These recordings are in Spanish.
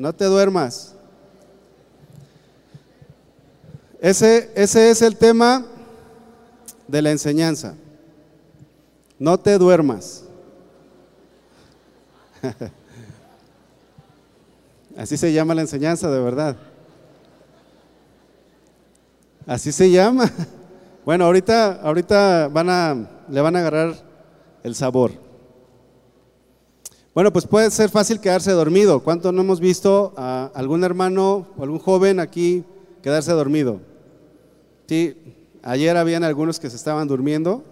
no te duermas. Ese, ese es el tema de la enseñanza. No te duermas. Así se llama la enseñanza, de verdad. Así se llama. Bueno, ahorita, ahorita van a, le van a agarrar el sabor. Bueno, pues puede ser fácil quedarse dormido. ¿Cuánto no hemos visto a algún hermano o algún joven aquí quedarse dormido? Sí, ayer habían algunos que se estaban durmiendo.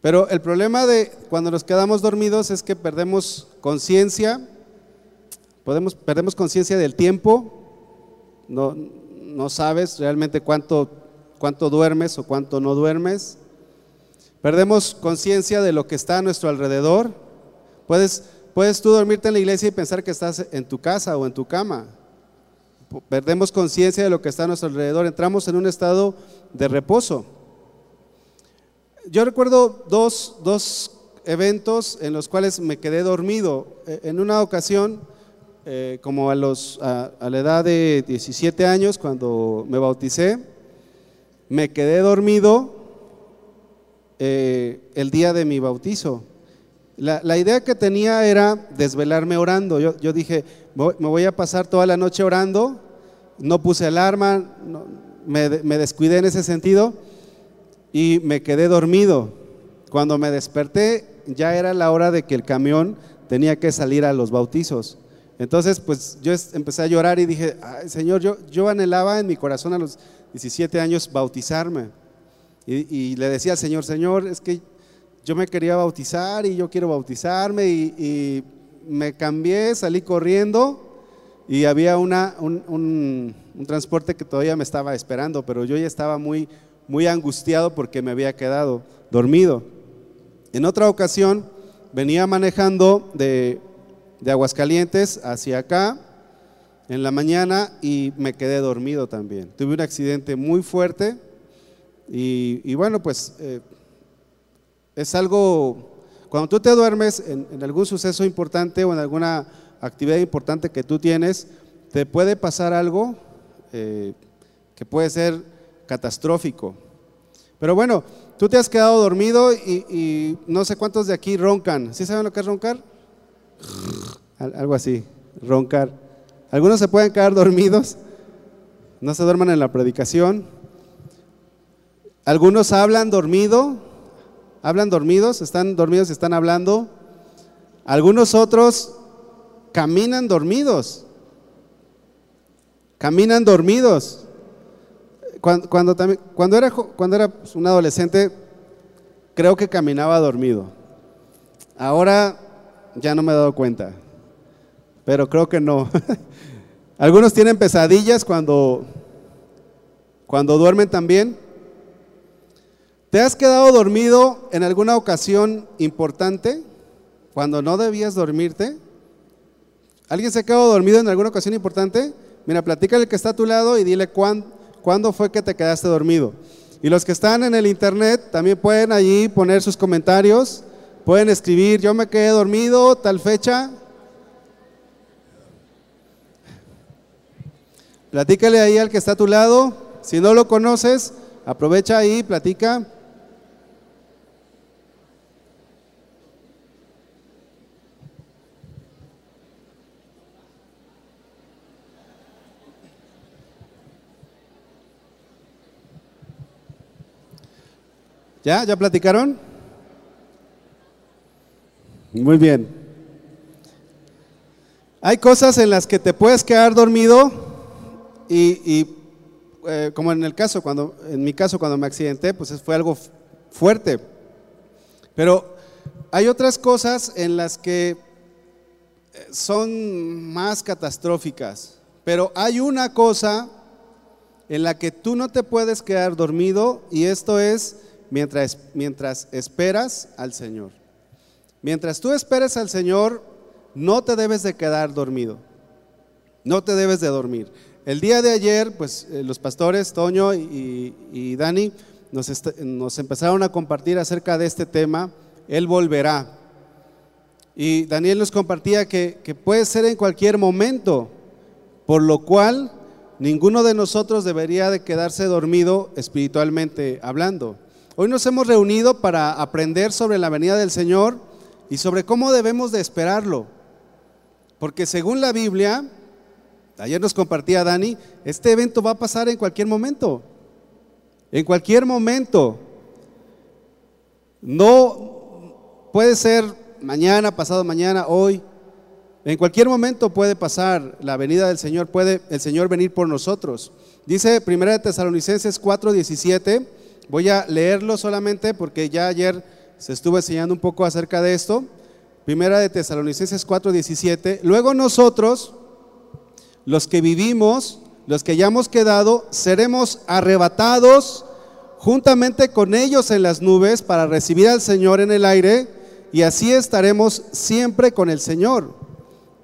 Pero el problema de cuando nos quedamos dormidos es que perdemos conciencia, podemos, perdemos conciencia del tiempo, no, no sabes realmente cuánto, cuánto duermes o cuánto no duermes. Perdemos conciencia de lo que está a nuestro alrededor. Puedes, puedes tú dormirte en la iglesia y pensar que estás en tu casa o en tu cama. Perdemos conciencia de lo que está a nuestro alrededor. Entramos en un estado de reposo. Yo recuerdo dos, dos eventos en los cuales me quedé dormido. E, en una ocasión, eh, como a, los, a, la edad de 17 años, cuando me bauticé, me quedé dormido eh, el día de mi bautizo. La, idea que tenía era desvelarme orando. Yo, dije, me voy a pasar toda la noche orando. No puse alarma, me, me descuidé en ese sentido y me quedé dormido. Cuando me desperté ya era la hora de que el camión tenía que salir a los bautizos. Entonces, pues yo empecé a llorar y dije, Señor, yo anhelaba en mi corazón a los 17 años bautizarme. Y, le decía al Señor, Señor, es que yo me quería bautizar y yo quiero bautizarme y, me cambié, salí corriendo y había una, un, un transporte que todavía me estaba esperando, pero yo ya estaba muy muy angustiado porque me había quedado dormido. En otra ocasión venía manejando de, Aguascalientes hacia acá en la mañana y me quedé dormido también. Tuve un accidente muy fuerte y, bueno, pues eh, es algo, cuando tú te duermes en, algún suceso importante o en alguna actividad importante que tú tienes, te puede pasar algo eh, que puede ser catastrófico. Pero bueno, tú te has quedado dormido y, no sé cuántos de aquí roncan. ¿Sí saben lo que es roncar? Algo así, roncar. Algunos se pueden quedar dormidos, no se duerman en la predicación. Algunos hablan dormido, hablan dormidos, están dormidos y están hablando. Algunos otros caminan dormidos, caminan dormidos. Cuando, cuando, era, cuando era un adolescente, creo que caminaba dormido. Ahora ya no me he dado cuenta, pero creo que no. Algunos tienen pesadillas cuando, cuando duermen también. ¿Te has quedado dormido en alguna ocasión importante cuando no debías dormirte? ¿Alguien se ha quedado dormido en alguna ocasión importante? Mira, platícale el que está a tu lado y dile cuándo ¿Cuándo fue que te quedaste dormido? Y los que están en el internet también pueden allí poner sus comentarios, pueden escribir, yo me quedé dormido, tal fecha. Platícale ahí al que está a tu lado. Si no lo conoces, aprovecha ahí, platica. ¿Ya? ¿Ya platicaron? Muy bien. Hay cosas en las que te puedes quedar dormido y, eh, como en el caso, cuando, en mi caso cuando me accidenté, pues fue algo fuerte. Pero hay otras cosas en las que eh, son más catastróficas. Pero hay una cosa en la que tú no te puedes quedar dormido y esto es mientras, mientras esperas al Señor. Mientras tú esperes al Señor, no te debes de quedar dormido. No te debes de dormir. El día de ayer, pues eh, los pastores, Toño y, Dani, nos, empezaron a compartir acerca de este tema, Él volverá. Y Daniel nos compartía que, que puede ser en cualquier momento, por lo cual ninguno de nosotros debería de quedarse dormido espiritualmente hablando. Hoy nos hemos reunido para aprender sobre la venida del Señor y sobre cómo debemos de esperarlo. Porque según la Biblia, ayer nos compartía Dani, este evento va a pasar en cualquier momento. En cualquier momento. No puede ser mañana, pasado mañana, hoy. En cualquier momento puede pasar la venida del Señor, puede el Señor venir por nosotros. Dice 1 de Tesalonicenses 4:17, voy a leerlo solamente porque ya ayer se estuvo enseñando un poco acerca de esto. Primera de Tesalonicenses 4:17, luego nosotros, los que vivimos, los que hayamos quedado, seremos arrebatados juntamente con ellos en las nubes para recibir al Señor en el aire y así estaremos siempre con el Señor.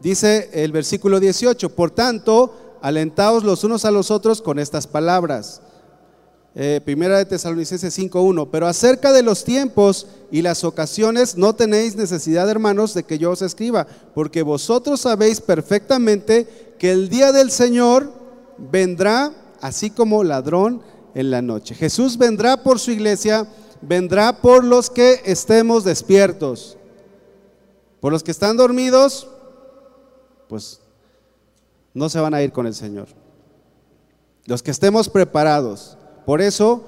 Dice el versículo 18, por tanto, alentaos los unos a los otros con estas palabras. Eh, primera de Tesalonicenses 5.1, pero acerca de los tiempos y las ocasiones no tenéis necesidad, hermanos, de que yo os escriba, porque vosotros sabéis perfectamente que el día del Señor vendrá así como ladrón en la noche. Jesús vendrá por su iglesia, vendrá por los que estemos despiertos. Por los que están dormidos, pues no se van a ir con el Señor. Los que estemos preparados. Por eso,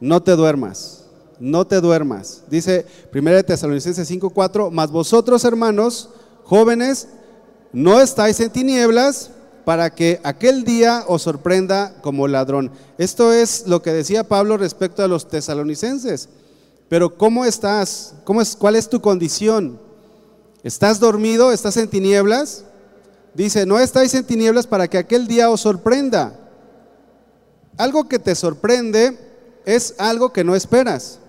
no te duermas, no te duermas. Dice 1 Tesalonicenses 5:4, mas vosotros hermanos jóvenes, no estáis en tinieblas para que aquel día os sorprenda como ladrón. Esto es lo que decía Pablo respecto a los tesalonicenses. Pero ¿cómo estás? ¿Cómo es, ¿Cuál es tu condición? ¿Estás dormido? ¿Estás en tinieblas? Dice, no estáis en tinieblas para que aquel día os sorprenda. Algo que te sorprende es algo que no esperas.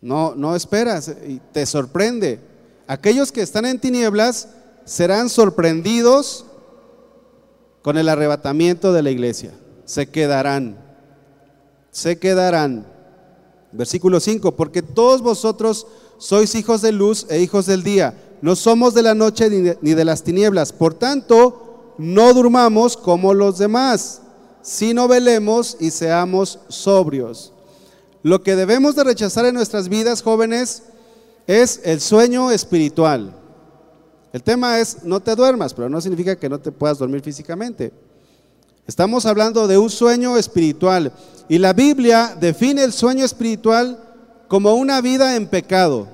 No, no esperas y te sorprende. Aquellos que están en tinieblas serán sorprendidos con el arrebatamiento de la iglesia. Se quedarán. Se quedarán. Versículo 5, porque todos vosotros sois hijos de luz e hijos del día. No somos de la noche ni de, las tinieblas. Por tanto, no durmamos como los demás, sino velemos y seamos sobrios. Lo que debemos de rechazar en nuestras vidas, jóvenes, es el sueño espiritual. El tema es no te duermas, pero no significa que no te puedas dormir físicamente. Estamos hablando de un sueño espiritual y la Biblia define el sueño espiritual como una vida en pecado.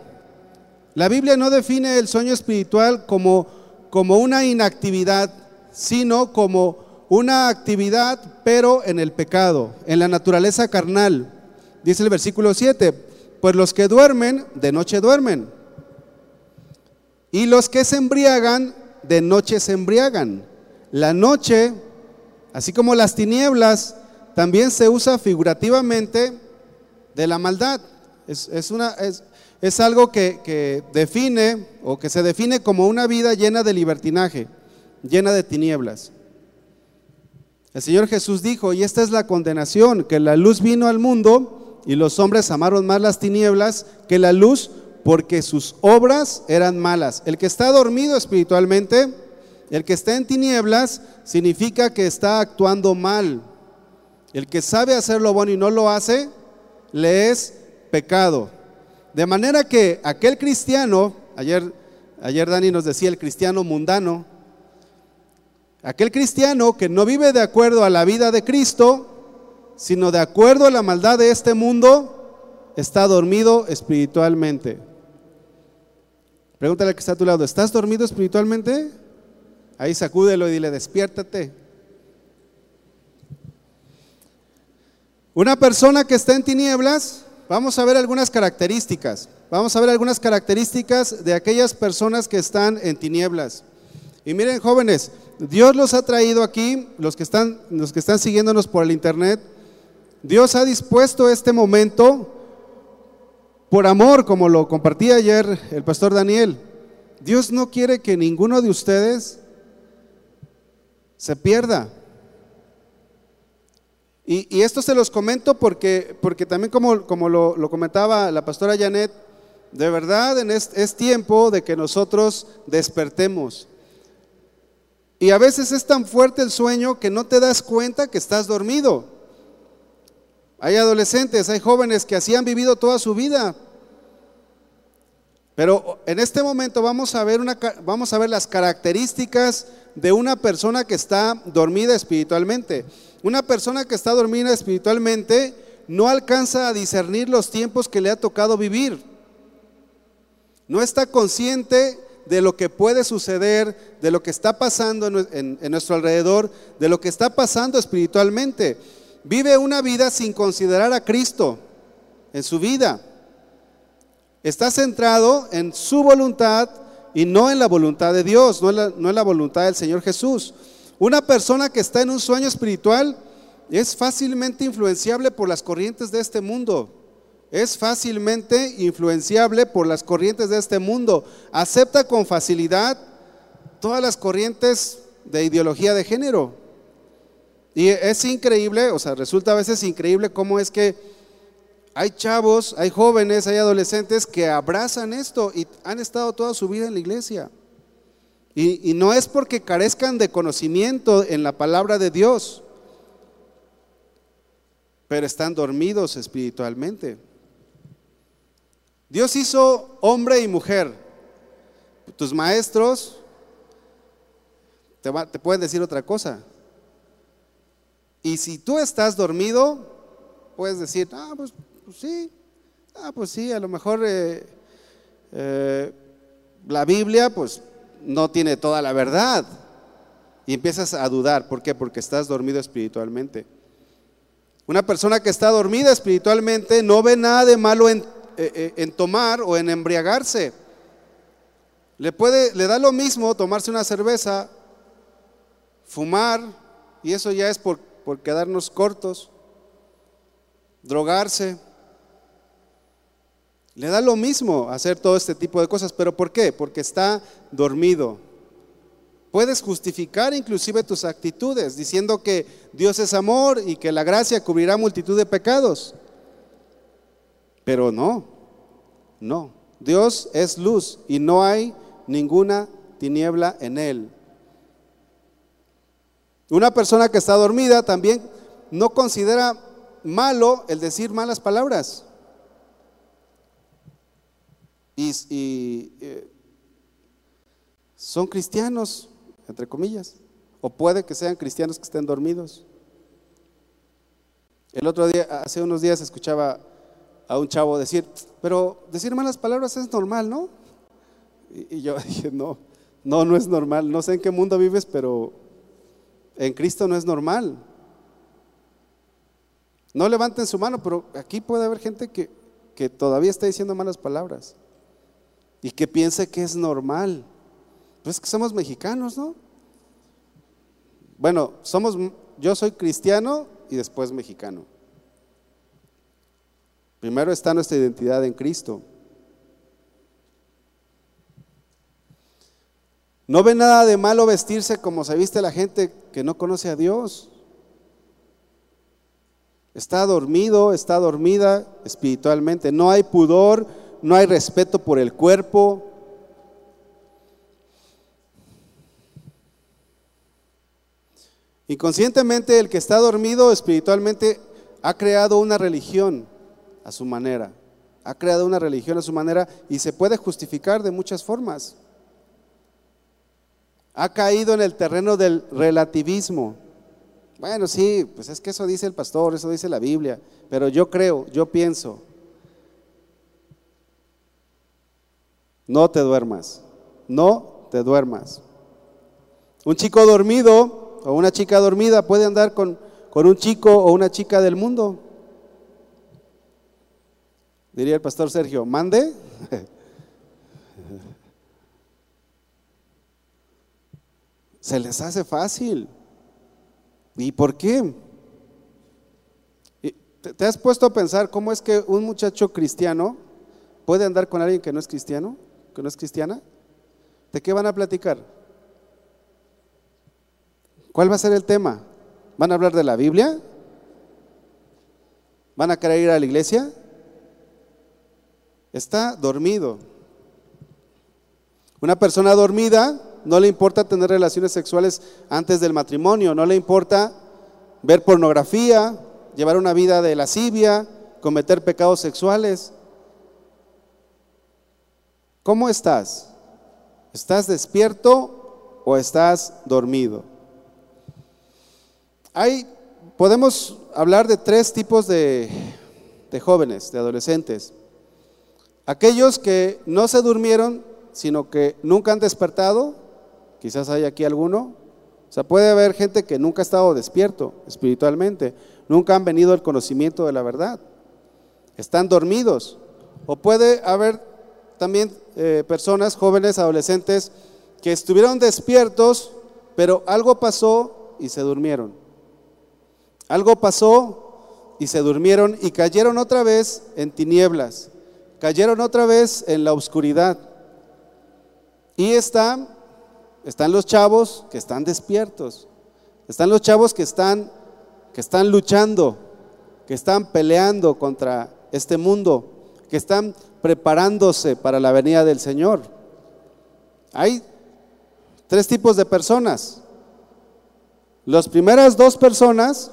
La Biblia no define el sueño espiritual como, como una inactividad sino como una actividad, pero en el pecado, en la naturaleza carnal. Dice el versículo 7, pues los que duermen, de noche duermen. Y los que se embriagan, de noche se embriagan. La noche, así como las tinieblas, también se usa figurativamente de la maldad. Es, una, es, algo que, que define o que se define como una vida llena de libertinaje llena de tinieblas. El Señor Jesús dijo, y esta es la condenación, que la luz vino al mundo y los hombres amaron más las tinieblas que la luz porque sus obras eran malas. El que está dormido espiritualmente, el que está en tinieblas, significa que está actuando mal. El que sabe hacer lo bueno y no lo hace, le es pecado. De manera que aquel cristiano, ayer, ayer Dani nos decía el cristiano mundano, Aquel cristiano que no vive de acuerdo a la vida de Cristo, sino de acuerdo a la maldad de este mundo, está dormido espiritualmente. Pregúntale al que está a tu lado, ¿estás dormido espiritualmente? Ahí sacúdelo y dile, despiértate. Una persona que está en tinieblas, vamos a ver algunas características. Vamos a ver algunas características de aquellas personas que están en tinieblas. Y miren, jóvenes, Dios los ha traído aquí, los que están, los que están siguiéndonos por el internet. Dios ha dispuesto este momento por amor, como lo compartía ayer el pastor Daniel. Dios no quiere que ninguno de ustedes se pierda. Y, esto se los comento porque, porque también como, como lo, comentaba la pastora Janet, De verdad, en es tiempo de que nosotros despertemos. Y a veces es tan fuerte el sueño que no te das cuenta que estás dormido. Hay adolescentes, hay jóvenes que así han vivido toda su vida. Pero en este momento vamos a ver, una, vamos a ver las características de una persona que está dormida espiritualmente. Una persona que está dormida espiritualmente no alcanza a discernir los tiempos que le ha tocado vivir. No está consciente de lo que puede suceder, de lo que está pasando en, nuestro alrededor, de lo que está pasando espiritualmente. Vive una vida sin considerar a Cristo en su vida. Está centrado en su voluntad y no en la voluntad de Dios, no en la, voluntad del Señor Jesús. Una persona que está en un sueño espiritual es fácilmente influenciable por las corrientes de este mundo es fácilmente influenciable por las corrientes de este mundo. Acepta con facilidad todas las corrientes de ideología de género. Y es increíble, o sea, resulta a veces increíble cómo es que hay chavos, hay jóvenes, hay adolescentes que abrazan esto y han estado toda su vida en la iglesia. Y, y no es porque carezcan de conocimiento en la palabra de Dios, pero están dormidos espiritualmente. Dios hizo hombre y mujer. Tus maestros te, pueden decir otra cosa. Y si tú estás dormido, puedes decir, ah, pues, pues sí, ah, pues sí, a lo mejor eh, eh, la Biblia pues no tiene toda la verdad. Y empiezas a dudar. ¿Por qué? Porque estás dormido espiritualmente. Una persona que está dormida espiritualmente no ve nada de malo en en tomar o en embriagarse. Le, puede, le da lo mismo tomarse una cerveza, fumar, y eso ya es por, por quedarnos cortos, drogarse. Le da lo mismo hacer todo este tipo de cosas, pero ¿por qué? Porque está dormido. Puedes justificar inclusive tus actitudes diciendo que Dios es amor y que la gracia cubrirá multitud de pecados. Pero no, no. Dios es luz y no hay ninguna tiniebla en él. Una persona que está dormida también no considera malo el decir malas palabras. Y, eh, son cristianos, entre comillas, o puede que sean cristianos que estén dormidos. El otro día, hace unos días, escuchaba a un chavo decir, pero decir malas palabras es normal, ¿no? Y, yo dije, no, no, no es normal. No sé en qué mundo vives, pero en Cristo no es normal. No levanten su mano, pero aquí puede haber gente que, que todavía está diciendo malas palabras y que piense que es normal. Pues que somos mexicanos, ¿no? Bueno, somos, yo soy cristiano y después mexicano. Primero está nuestra identidad en Cristo. No ve nada de malo vestirse como se viste la gente que no conoce a Dios. Está dormido, está dormida espiritualmente. No hay pudor, no hay respeto por el cuerpo. Inconscientemente el que está dormido espiritualmente ha creado una religión a su manera. Ha creado una religión a su manera y se puede justificar de muchas formas. Ha caído en el terreno del relativismo. Bueno, sí, pues es que eso dice el pastor, eso dice la Biblia, pero yo creo, yo pienso. No te duermas, no te duermas. Un chico dormido o una chica dormida puede andar con, con un chico o una chica del mundo. Diría el pastor Sergio, mande. Se les hace fácil. ¿Y por qué? ¿Te has puesto a pensar cómo es que un muchacho cristiano puede andar con alguien que no es cristiano, que no es cristiana? ¿De qué van a platicar? ¿Cuál va a ser el tema? ¿Van a hablar de la Biblia? ¿Van a querer ir a la iglesia? Está dormido. Una persona dormida no le importa tener relaciones sexuales antes del matrimonio, no le importa ver pornografía, llevar una vida de lascivia, cometer pecados sexuales. ¿Cómo estás? ¿Estás despierto o estás dormido? Hay, podemos hablar de tres tipos de, de jóvenes, de adolescentes. Aquellos que no se durmieron, sino que nunca han despertado, quizás hay aquí alguno. O sea, puede haber gente que nunca ha estado despierto espiritualmente, nunca han venido al conocimiento de la verdad, están dormidos. O puede haber también eh, personas, jóvenes, adolescentes, que estuvieron despiertos, pero algo pasó y se durmieron. Algo pasó y se durmieron y cayeron otra vez en tinieblas, cayeron otra vez en la oscuridad. Y están, están los chavos que están despiertos, están los chavos que están, que están luchando, que están peleando contra este mundo, que están preparándose para la venida del Señor. Hay tres tipos de personas. Las primeras dos personas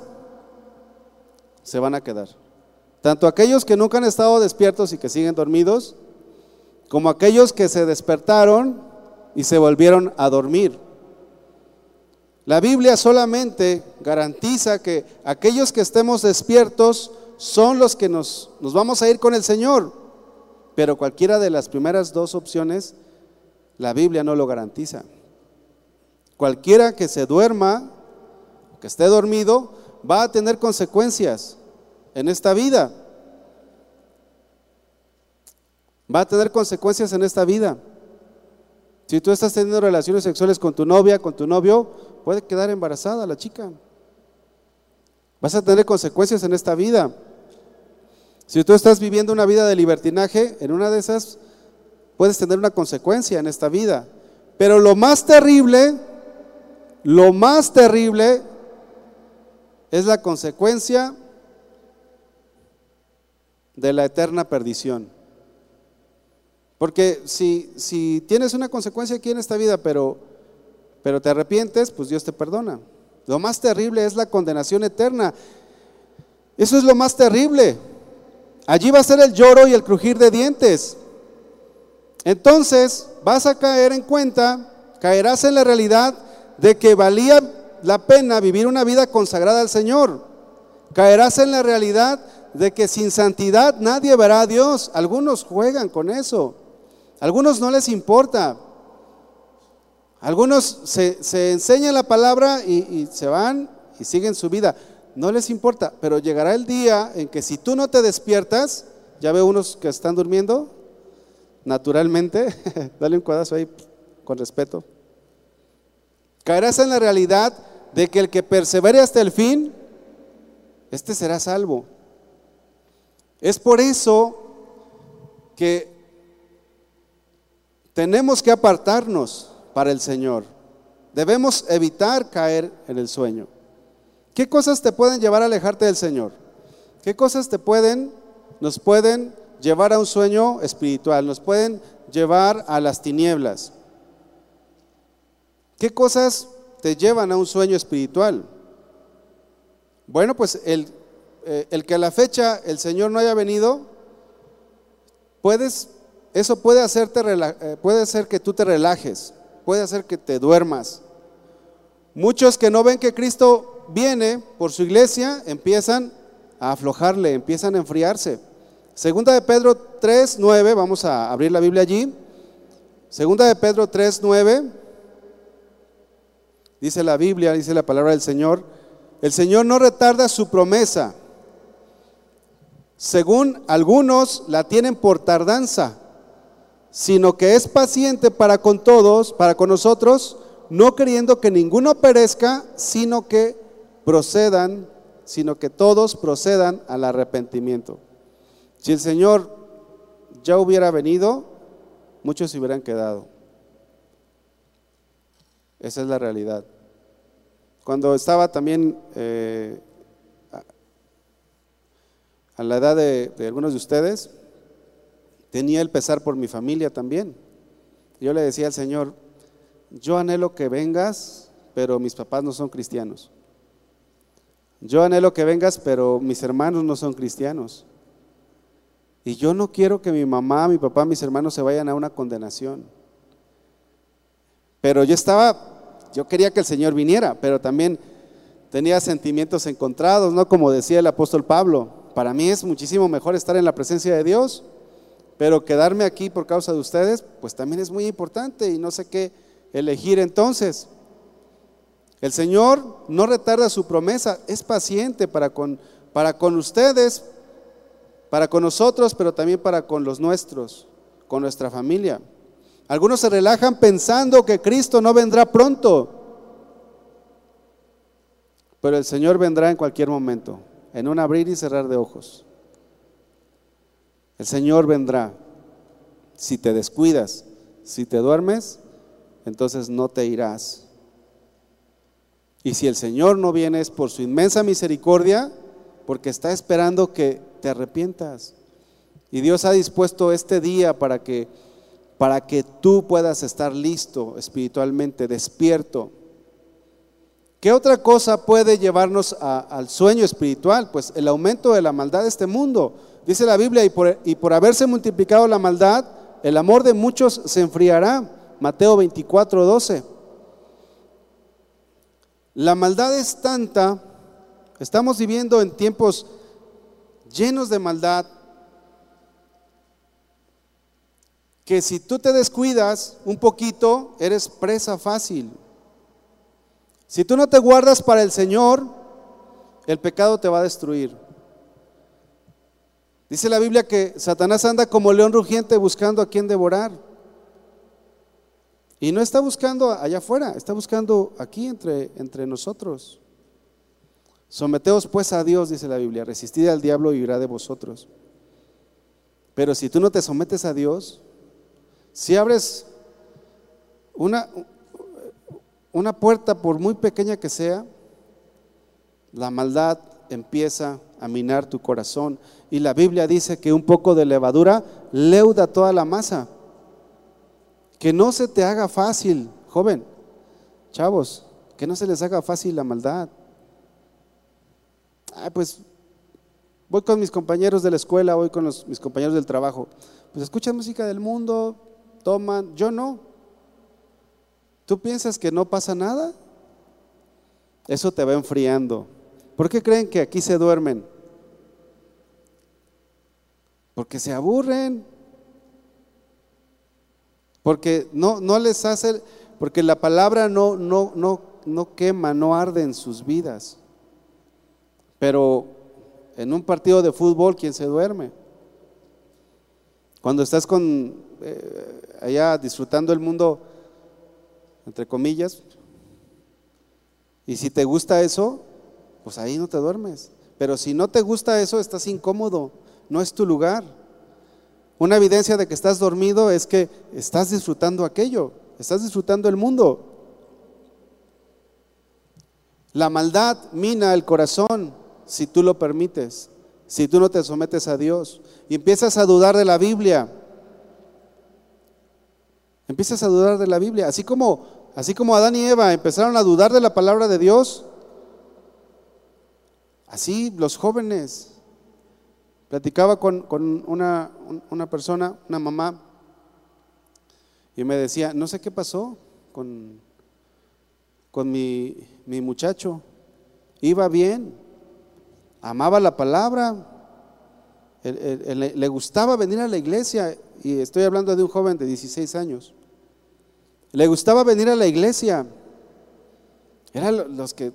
se van a quedar. Tanto aquellos que nunca han estado despiertos y que siguen dormidos, como aquellos que se despertaron y se volvieron a dormir. La Biblia solamente garantiza que aquellos que estemos despiertos son los que nos, nos vamos a ir con el Señor. Pero cualquiera de las primeras dos opciones, la Biblia no lo garantiza. Cualquiera que se duerma, que esté dormido, va a tener consecuencias en esta vida. Va a tener consecuencias en esta vida. Si tú estás teniendo relaciones sexuales con tu novia, con tu novio, puede quedar embarazada la chica. Vas a tener consecuencias en esta vida. Si tú estás viviendo una vida de libertinaje, en una de esas puedes tener una consecuencia en esta vida. Pero lo más terrible, lo más terrible es la consecuencia de la eterna perdición. Porque si, si tienes una consecuencia aquí en esta vida, pero, pero te arrepientes, pues Dios te perdona. Lo más terrible es la condenación eterna. Eso es lo más terrible. Allí va a ser el lloro y el crujir de dientes. Entonces vas a caer en cuenta, caerás en la realidad de que valía la pena vivir una vida consagrada al Señor. Caerás en la realidad de que sin santidad nadie verá a Dios. Algunos juegan con eso. Algunos no les importa. Algunos se, enseñan la palabra y, se van y siguen su vida. No les importa, pero llegará el día en que si tú no te despiertas, ya veo unos que están durmiendo, naturalmente, dale un cuadazo ahí con respeto. Caerás en la realidad de que el que persevere hasta el fin, este será salvo. Es por eso que tenemos que apartarnos para el Señor. Debemos evitar caer en el sueño. ¿Qué cosas te pueden llevar a alejarte del Señor? ¿Qué cosas te pueden, nos pueden llevar a un sueño espiritual? Nos pueden llevar a las tinieblas. ¿Qué cosas te llevan a un sueño espiritual? Bueno, pues el, eh, el que a la fecha el Señor no haya venido, puedes eso puede, hacerte, eh, puede hacer que tú te relajes, puede hacer que te duermas. Muchos que no ven que Cristo viene por su iglesia empiezan a aflojarle, empiezan a enfriarse. Segunda de Pedro 3, 9, vamos a abrir la Biblia allí. Segunda de Pedro 3, 9, dice la Biblia, dice la palabra del Señor, el Señor no retarda su promesa, según algunos la tienen por tardanza sino que es paciente para con todos, para con nosotros, no queriendo que ninguno perezca, sino que procedan, sino que todos procedan al arrepentimiento. Si el Señor ya hubiera venido, muchos se hubieran quedado. Esa es la realidad. Cuando estaba también eh, a la edad de algunos de ustedes, tenía el pesar por mi familia también. Yo le decía al Señor, yo anhelo que vengas, pero mis papás no son cristianos. Yo anhelo que vengas, pero mis hermanos no son cristianos. Y yo no quiero que mi mamá, mi papá, mis hermanos se vayan a una condenación. Pero yo estaba, yo quería que el Señor viniera, pero también tenía sentimientos encontrados, ¿no? Como decía el apóstol Pablo, para mí es muchísimo mejor estar en la presencia de Dios, pero quedarme aquí por causa de ustedes, pues también es muy importante y no sé qué elegir entonces. El Señor no retarda su promesa, es paciente para con, para con ustedes, para con nosotros, pero también para con los nuestros, con nuestra familia. Algunos se relajan pensando que Cristo no vendrá pronto, pero el Señor vendrá en cualquier momento, en un abrir y cerrar de ojos. El Señor vendrá. Si te descuidas, si te duermes, entonces no te irás. Y si el Señor no viene es por su inmensa misericordia, porque está esperando que te arrepientas. Y Dios ha dispuesto este día para que para que tú puedas estar listo espiritualmente, despierto. ¿Qué otra cosa puede llevarnos al sueño espiritual? Pues el aumento de la maldad de este mundo. Dice la Biblia, y por, y por haberse multiplicado la maldad, el amor de muchos se enfriará. Mateo 24, 12. La maldad es tanta, estamos viviendo en tiempos llenos de maldad, que si tú te descuidas un poquito, eres presa fácil. Si tú no te guardas para el Señor, el pecado te va a destruir. Dice la Biblia que Satanás anda como león rugiente buscando a quien devorar. Y no está buscando allá afuera, está buscando aquí entre, entre nosotros. Someteos pues a Dios, dice la Biblia, resistid al diablo y irá de vosotros. Pero si tú no te sometes a Dios, si abres una, una puerta, por muy pequeña que sea, la maldad empieza a minar tu corazón. Y la Biblia dice que un poco de levadura leuda toda la masa. Que no se te haga fácil, joven, chavos, que no se les haga fácil la maldad. Ah, pues voy con mis compañeros de la escuela, voy con mis compañeros del trabajo. Pues escuchan música del mundo, toman, yo no. ¿Tú piensas que no pasa nada? Eso te va enfriando. ¿Por qué creen que aquí se duermen? Porque se aburren porque no, no les hace, porque la palabra no, no, no, no quema, no arde en sus vidas. Pero en un partido de fútbol, ¿quién se duerme? Cuando estás con eh, allá disfrutando el mundo, entre comillas, y si te gusta eso, pues ahí no te duermes. Pero si no te gusta eso, estás incómodo, no es tu lugar. Una evidencia de que estás dormido es que estás disfrutando aquello, estás disfrutando el mundo. La maldad mina el corazón si tú lo permites, si tú no te sometes a Dios y empiezas a dudar de la Biblia. Empiezas a dudar de la Biblia, así como así como Adán y Eva empezaron a dudar de la palabra de Dios. Así los jóvenes Platicaba con, una, persona, una mamá, y me decía, no sé qué pasó con, con mi, muchacho. Iba bien, amaba la palabra, le gustaba venir a la iglesia, y estoy hablando de un joven de 16 años. Le gustaba venir a la iglesia. Era, los que,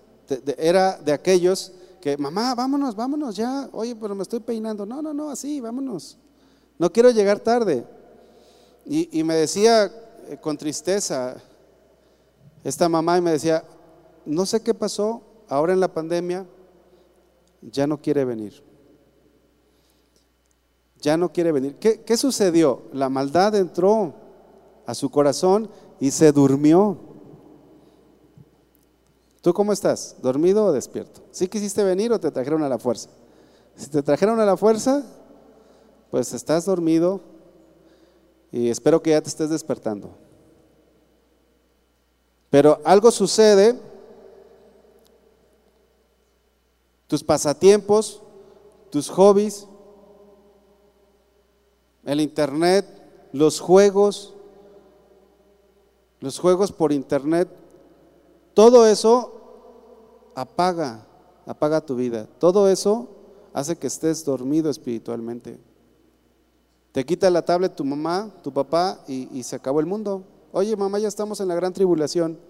era de aquellos que, mamá, vámonos, vámonos ya, oye, pero me estoy peinando. No, no, no, así, vámonos. No quiero llegar tarde. Y, me decía eh, con tristeza esta mamá y me decía, no sé qué pasó, ahora en la pandemia ya no quiere venir. Ya no quiere venir. ¿Qué, qué sucedió? La maldad entró a su corazón y se durmió. ¿Tú cómo estás? ¿Dormido o despierto? ¿Sí quisiste venir o te trajeron a la fuerza? Si te trajeron a la fuerza, pues estás dormido Y espero que ya te estés despertando. Pero algo sucede, tus pasatiempos, tus hobbies, el internet, los juegos, los juegos por internet, todo eso apaga, apaga tu vida. Todo eso hace que estés dormido espiritualmente. Te quita la tablet tu mamá, tu papá y, se acabó el mundo. Oye, mamá, ya estamos en la gran tribulación.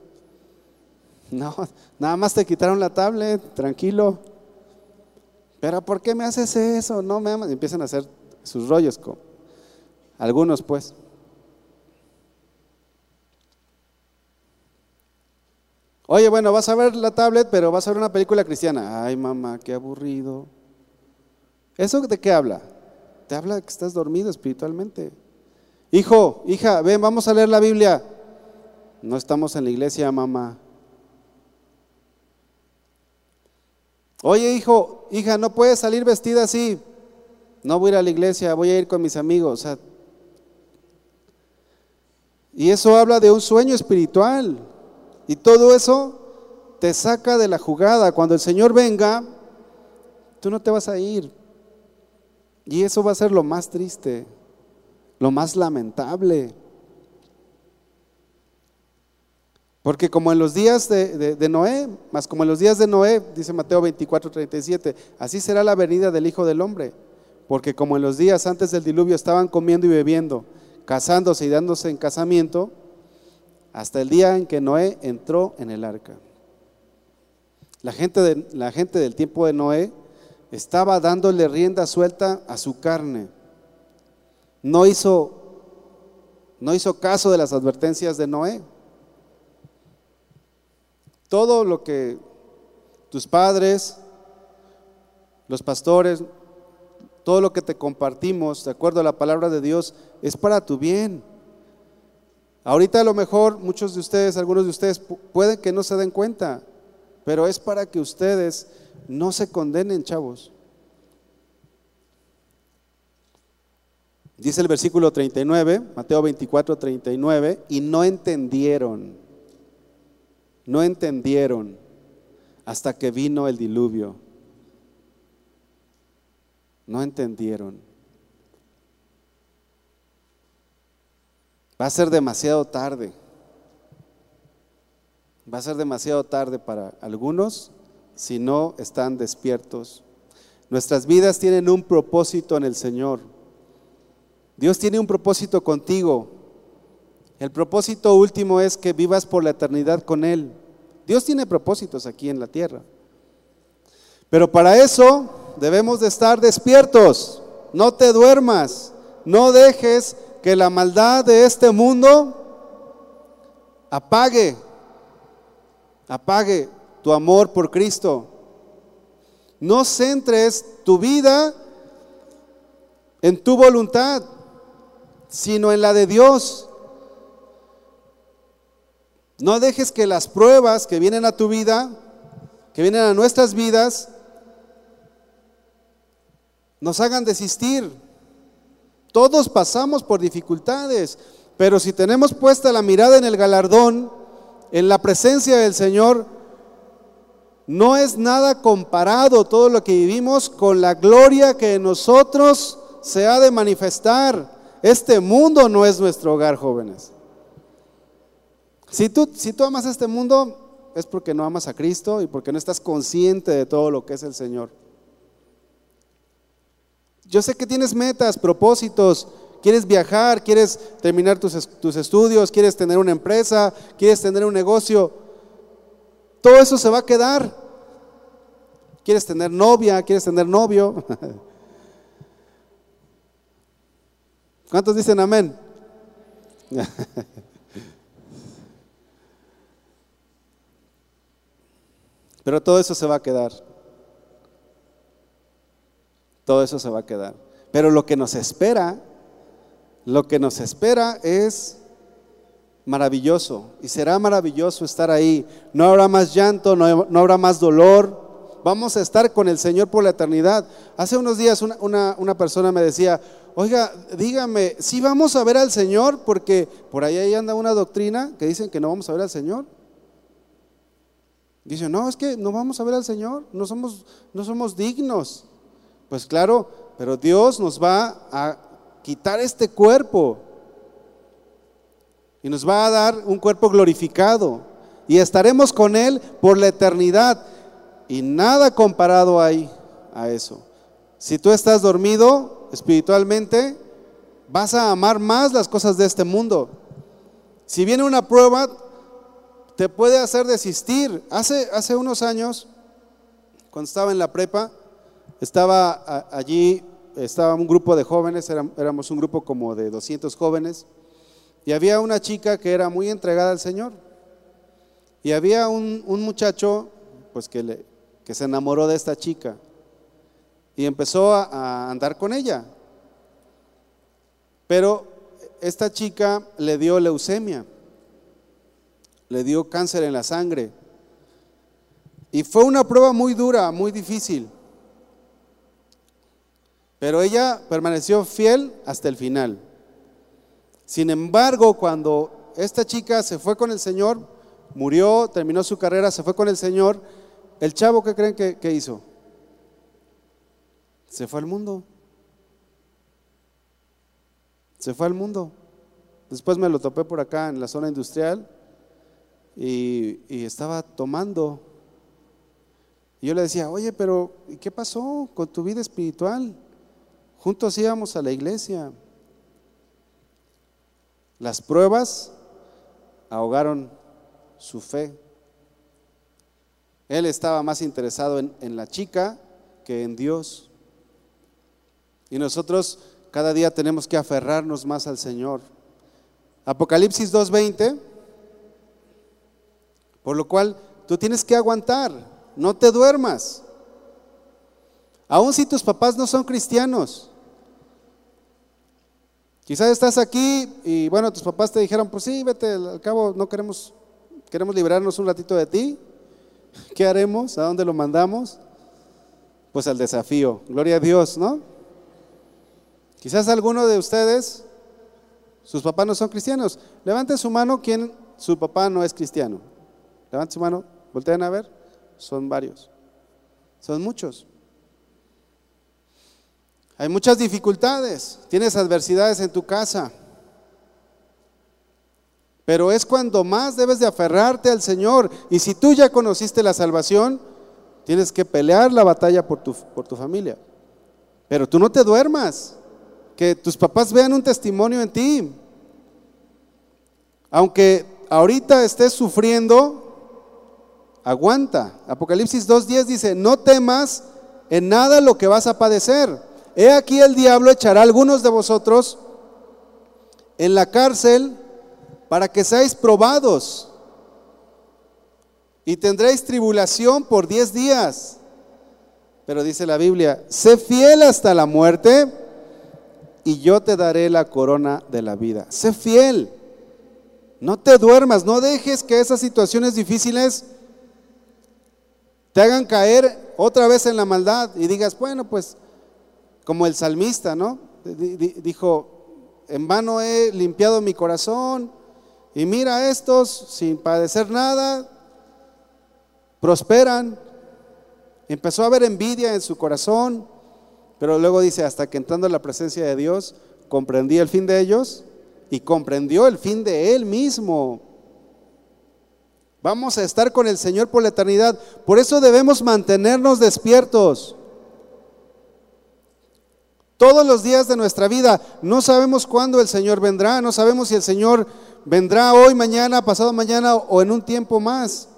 No, nada más te quitaron la tablet, tranquilo. Pero ¿por qué me haces eso? No me amas. empiezan a hacer sus rollos. Algunos pues. Oye, bueno, vas a ver la tablet, pero vas a ver una película cristiana. Ay, mamá, qué aburrido. ¿Eso de qué habla? Te habla que estás dormido espiritualmente. Hijo, hija, ven, vamos a leer la Biblia. No estamos en la iglesia, mamá. Oye, hijo, hija, no puedes salir vestida así. No voy a ir a la iglesia, voy a ir con mis amigos. y eso habla de un sueño espiritual. Y todo eso te saca de la jugada. Cuando el Señor venga, tú no te vas a ir. Y eso va a ser lo más triste, lo más lamentable. Porque como en los días de, Noé, más como en los días de Noé, dice Mateo 24, 37, así será la venida del Hijo del Hombre. Porque como en los días antes del diluvio estaban comiendo y bebiendo, casándose y dándose en casamiento, hasta el día en que Noé entró en el arca. La gente, de, la gente del tiempo de Noé estaba dándole rienda suelta a su carne. No hizo, no hizo caso de las advertencias de Noé. Todo lo que tus padres, los pastores, todo lo que te compartimos de acuerdo a la palabra de Dios es para tu bien. Ahorita a lo mejor muchos de ustedes, algunos de ustedes pueden que no se den cuenta, pero es para que ustedes no se condenen, chavos. Dice el versículo 39, Mateo 24, 39, y no entendieron no entendieron hasta que vino el diluvio. No entendieron. Va a ser demasiado tarde. Va a ser demasiado tarde para algunos si no están despiertos. Nuestras vidas tienen un propósito en el Señor. Dios tiene un propósito contigo. El propósito último es que vivas por la eternidad con Él. Dios tiene propósitos aquí en la tierra. Pero para eso debemos de estar despiertos. No te duermas. No dejes que la maldad de este mundo apague, apague tu amor por Cristo. No centres tu vida en tu voluntad, sino en la de Dios. No dejes que las pruebas que vienen a tu vida, que vienen a nuestras vidas, nos hagan desistir. Todos pasamos por dificultades, pero si tenemos puesta la mirada en el galardón, en la presencia del Señor, no es nada comparado todo lo que vivimos con la gloria que en nosotros se ha de manifestar. Este mundo no es nuestro hogar, jóvenes. Si tú, si tú amas este mundo, es porque no amas a Cristo y porque no estás consciente de todo lo que es el Señor. Yo sé que tienes metas, propósitos, quieres viajar, quieres terminar tus, tus, estudios, quieres tener una empresa, quieres tener un negocio. Todo eso se va a quedar. Quieres tener novia, quieres tener novio. ¿Cuántos dicen amén? Pero todo eso se va a quedar. Todo eso se va a quedar. Pero lo que nos espera, lo que nos espera es maravilloso. Y será maravilloso estar ahí. No habrá más llanto, no, habrá más dolor. Vamos a estar con el Señor por la eternidad. Hace unos días una, una persona me decía, oiga, dígame, si vamos a ver al Señor, porque por ahí, anda una doctrina que dicen que no vamos a ver al Señor. Dicen, no, es que no vamos a ver al Señor, no somos, no somos dignos. Pues claro, pero Dios nos va a quitar este cuerpo y nos va a dar un cuerpo glorificado y estaremos con Él por la eternidad. Y nada comparado hay a eso. Si tú estás dormido espiritualmente, vas a amar más las cosas de este mundo. Si viene una prueba, te puede hacer desistir. Hace, hace unos años, cuando estaba en la prepa, estaba allí, estaba un grupo de jóvenes, éramos un grupo como de 200 jóvenes, y había una chica que era muy entregada al Señor. Y había un, muchacho, pues que, le, que se enamoró de esta chica y empezó a, andar con ella. Pero esta chica le dio leucemia, le dio cáncer en la sangre. Y fue una prueba muy dura, muy difícil. Pero ella permaneció fiel hasta el final. Sin embargo, cuando esta chica se fue con el Señor, murió, terminó su carrera, se fue con el Señor, el chavo, ¿qué creen que, hizo? Se fue al mundo. Se fue al mundo. Después me lo topé por acá en la zona industrial y, y estaba tomando. Y yo le decía, oye, pero ¿qué pasó con tu vida espiritual? Juntos íbamos a la iglesia. Las pruebas ahogaron su fe. Él estaba más interesado en, la chica que en Dios. Y nosotros cada día tenemos que aferrarnos más al Señor. Apocalipsis 2.20, por lo cual tú tienes que aguantar, no te duermas. Aun si tus papás no son cristianos. Quizás estás aquí y bueno, tus papás te dijeron, pues sí, vete, al cabo no queremos Queremos liberarnos un ratito de ti. ¿Qué haremos? ¿A dónde lo mandamos? Pues al desafío. Gloria a Dios, ¿no? Quizás alguno de ustedes, sus papás no son cristianos. Levante su mano quien su papá no es cristiano. Levante su mano, volteen a ver. Son varios. Son muchos. Hay muchas dificultades. Tienes adversidades en tu casa. Pero es cuando más debes de aferrarte al Señor. Y si tú ya conociste la salvación, tienes que pelear la batalla por tu, por tu familia. Pero tú no te duermas. Que tus papás vean un testimonio en ti. Aunque ahorita estés sufriendo, aguanta. Apocalipsis 2.10 dice, no temas en nada lo que vas a padecer. He aquí el diablo echará a algunos de vosotros en la cárcel para que seáis probados y tendréis tribulación por diez días. Pero dice la Biblia, sé fiel hasta la muerte y yo te daré la corona de la vida. Sé fiel. No te duermas, no dejes que esas situaciones difíciles te hagan caer otra vez en la maldad y digas, bueno, pues como el salmista, ¿no? Dijo, en vano he limpiado mi corazón, y mira a estos, sin padecer nada, prosperan. Empezó a haber envidia en su corazón, pero luego dice, hasta que entrando en la presencia de Dios, comprendí el fin de ellos y comprendió el fin de Él mismo. Vamos a estar con el Señor por la eternidad. Por eso debemos mantenernos despiertos. Todos los días de nuestra vida. No sabemos cuándo el Señor vendrá, no sabemos si el Señor vendrá hoy, mañana, pasado mañana o en un tiempo más.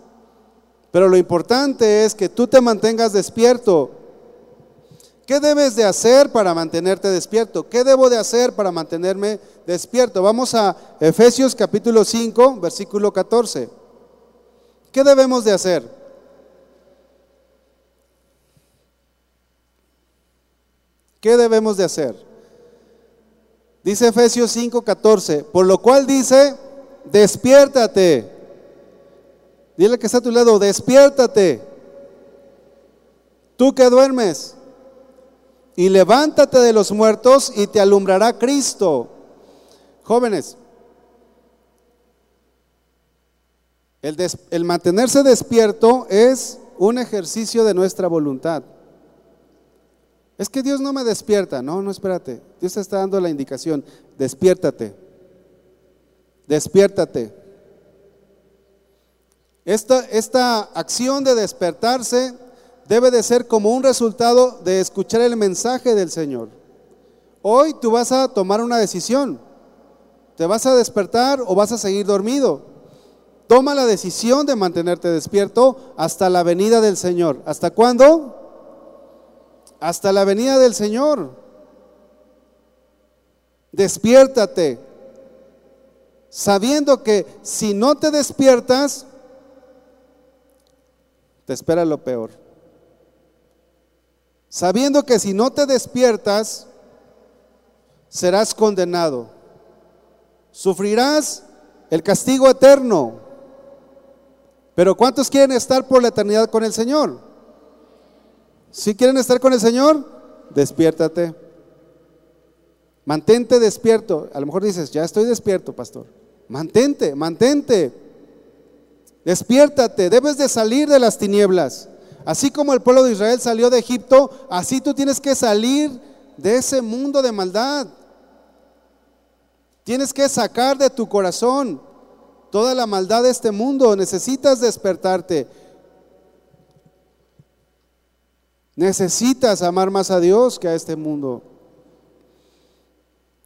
Pero lo importante es que tú te mantengas despierto. ¿Qué debes de hacer para mantenerte despierto? ¿Qué debo de hacer para mantenerme despierto? Vamos a Efesios capítulo 5, versículo 14. ¿Qué debemos de hacer? ¿Qué debemos de hacer? Dice Efesios 5:14, por lo cual dice, despiértate. Dile que está a tu lado, despiértate. Tú que duermes, y levántate de los muertos y te alumbrará Cristo. Jóvenes, el, el mantenerse despierto es un ejercicio de nuestra voluntad. Es que Dios no me despierta. No, no, espérate. Dios te está dando la indicación. Despiértate. Despiértate. Esta, esta acción de despertarse debe de ser como un resultado de escuchar el mensaje del Señor. Hoy tú vas a tomar una decisión. ¿Te vas a despertar o vas a seguir dormido? Toma la decisión de mantenerte despierto hasta la venida del Señor. ¿Hasta cuándo? Hasta la venida del Señor. Despiértate, sabiendo que si no te despiertas, te espera lo peor. Sabiendo que si no te despiertas, serás condenado. Sufrirás el castigo eterno. Pero ¿cuántos quieren estar por la eternidad con el Señor? Si quieren estar con el Señor, despiértate. Mantente despierto. A lo mejor dices, ya estoy despierto, pastor. Mantente, mantente. Despiértate, debes de salir de las tinieblas. Así como el pueblo de Israel salió de Egipto, así tú tienes que salir de ese mundo de maldad. Tienes que sacar de tu corazón toda la maldad de este mundo. Necesitas despertarte. Necesitas amar más a Dios que a este mundo.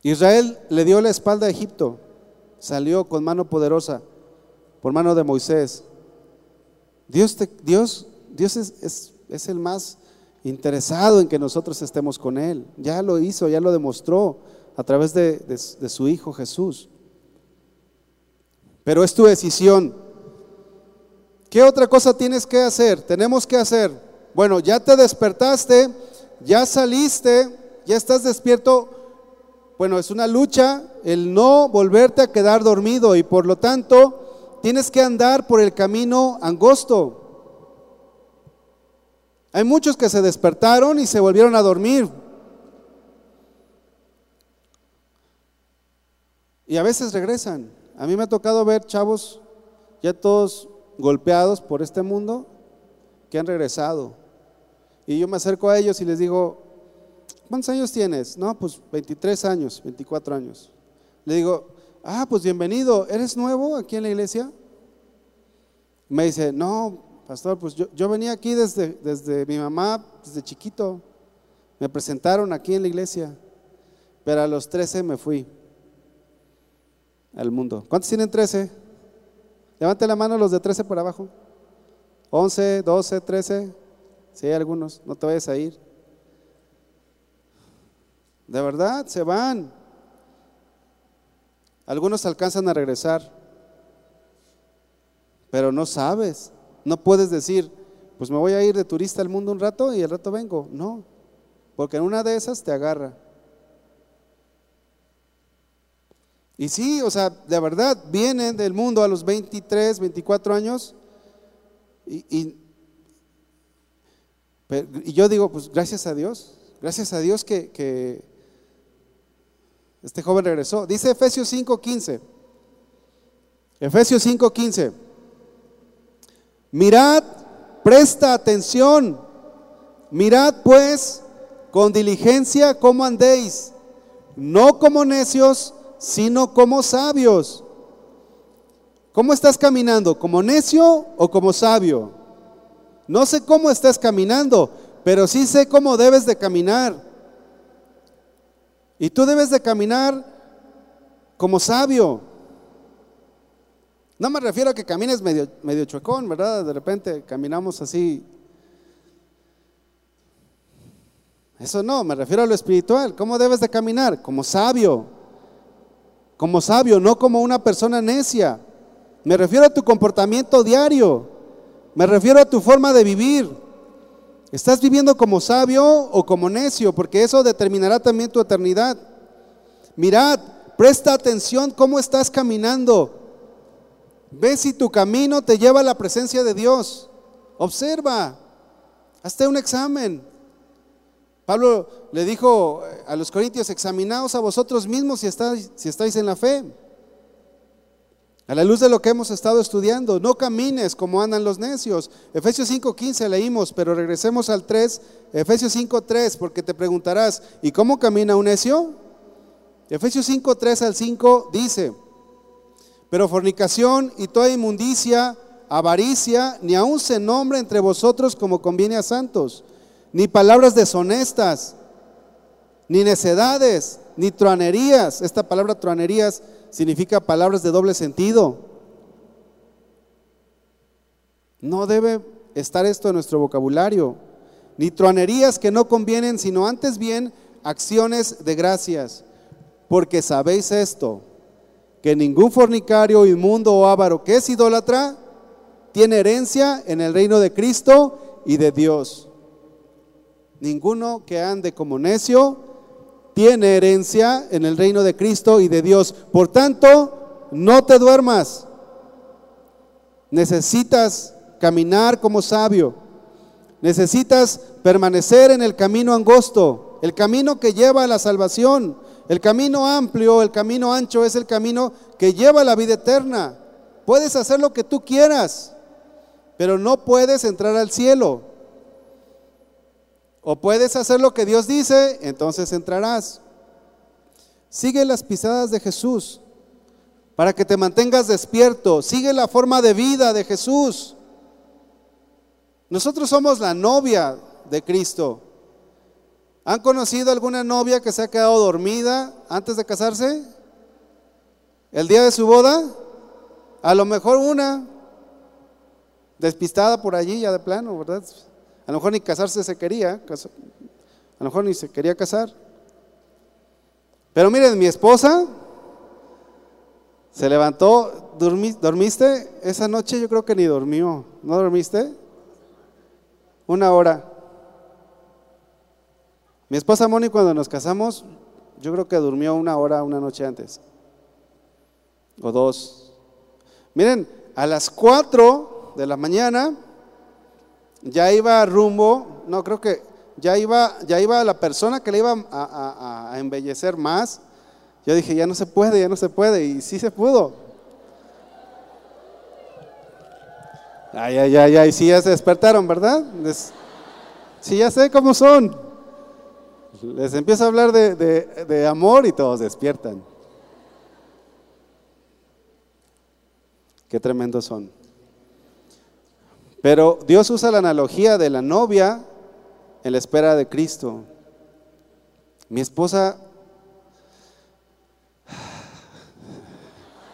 Israel le dio la espalda a Egipto, salió con mano poderosa por mano de Moisés. Dios, Dios, Dios es, es el más interesado en que nosotros estemos con Él. Ya lo hizo, ya lo demostró a través de, de, su Hijo Jesús. Pero es tu decisión. ¿Qué otra cosa tienes que hacer? Tenemos que hacer. Bueno, ya te despertaste, ya saliste, ya estás despierto. Bueno, es una lucha el no volverte a quedar dormido y por lo tanto tienes que andar por el camino angosto. Hay muchos que se despertaron y se volvieron a dormir. Y a veces regresan. A mí me ha tocado ver chavos ya todos golpeados por este mundo que han regresado. Y yo me acerco a ellos y les digo, ¿cuántos años tienes? No, pues 23 años, 24 años. Le digo, ah, pues bienvenido, ¿eres nuevo aquí en la iglesia? Me dice, no, pastor, pues yo, yo venía aquí desde, desde mi mamá, desde chiquito. Me presentaron aquí en la iglesia, pero a los 13 me fui al mundo. ¿Cuántos tienen 13? Levante la mano los de 13 por abajo. 11, 12, 13. Hay algunos, no te vayas a ir. De verdad, se van. Algunos alcanzan a regresar, pero no sabes. No puedes decir, pues me voy a ir de turista al mundo un rato y el rato vengo. No, porque en una de esas te agarra. Y sí, o sea, de verdad, vienen del mundo a los 23, 24 años y, y, yo digo, pues gracias a Dios, gracias a Dios que, que este joven regresó. Dice Efesios 5:15, Efesios 5:15, mirad, presta atención, mirad pues con diligencia cómo andéis, no como necios, sino como sabios. ¿Cómo estás caminando? ¿Como necio o como sabio? No sé cómo estás caminando, pero sí sé cómo debes de caminar. Y tú debes de caminar como sabio. No me refiero a que camines medio, medio chuecón, ¿verdad? De repente caminamos así. Eso no, me refiero a lo espiritual. ¿Cómo debes de caminar? Como sabio como sabio, no como una persona necia. Me refiero a tu comportamiento diario. Me refiero a tu forma de vivir. ¿Estás viviendo como sabio o como necio? Porque eso determinará también tu eternidad. Mirad, presta atención cómo estás caminando. Ve si tu camino te lleva a la presencia de Dios. Observa. Hazte un examen. Pablo le dijo a los corintios, examinaos a vosotros mismos si estáis, si estáis en la fe. A la luz de lo que hemos estado estudiando, no camines como andan los necios. Efesios 5:15 leímos, pero regresemos al 3, Efesios 5:3, porque te preguntarás, ¿y cómo camina un necio? Efesios 5:3 al 5 dice, pero fornicación y toda inmundicia, avaricia, ni aun se nombra entre vosotros como conviene a santos, ni palabras deshonestas, ni necedades, ni truanerías. Esta palabra truanerías significa palabras de doble sentido. No debe estar esto en nuestro vocabulario, ni truanerías que no convienen, sino antes bien acciones de gracias, porque sabéis esto, que ningún fornicario, inmundo o avaro que es idólatra tiene herencia en el reino de Cristo y de Dios. Ninguno que ande como necio tiene herencia en el reino de Cristo y de Dios. Por tanto, no te duermas. Necesitas caminar como sabio. Necesitas permanecer en el camino angosto, el camino que lleva a la salvación. El camino amplio, el camino ancho es el camino que lleva a la vida eterna. Puedes hacer lo que tú quieras, pero no puedes entrar al cielo. O puedes hacer lo que Dios dice, entonces entrarás. Sigue las pisadas de Jesús para que te mantengas despierto. Sigue la forma de vida de Jesús. Nosotros somos la novia de Cristo. ¿Han conocido alguna novia que se ha quedado dormida antes de casarse? ¿El día de su boda? A lo mejor una despistada por allí ya de plano, ¿verdad? A lo mejor ni casarse se quería, a lo mejor ni se quería casar. Pero miren, mi esposa se levantó, ¿dormiste? Esa noche yo creo que ni durmió. ¿No dormiste? Una hora. Mi esposa Moni cuando nos casamos, yo creo que durmió una hora una noche antes. O dos. Miren, a las cuatro de la mañana ya iba rumbo, no creo que ya iba, ya iba la persona que le iba a, embellecer más. Yo dije, ya no se puede, ya no se puede, y sí se pudo. Ay, ay, ay, ay, sí ya se despertaron, ¿verdad? sí ya sé cómo son. Les empiezo a hablar de, de amor y todos despiertan. Qué tremendos son. Pero Dios usa la analogía de la novia en la espera de Cristo. Mi esposa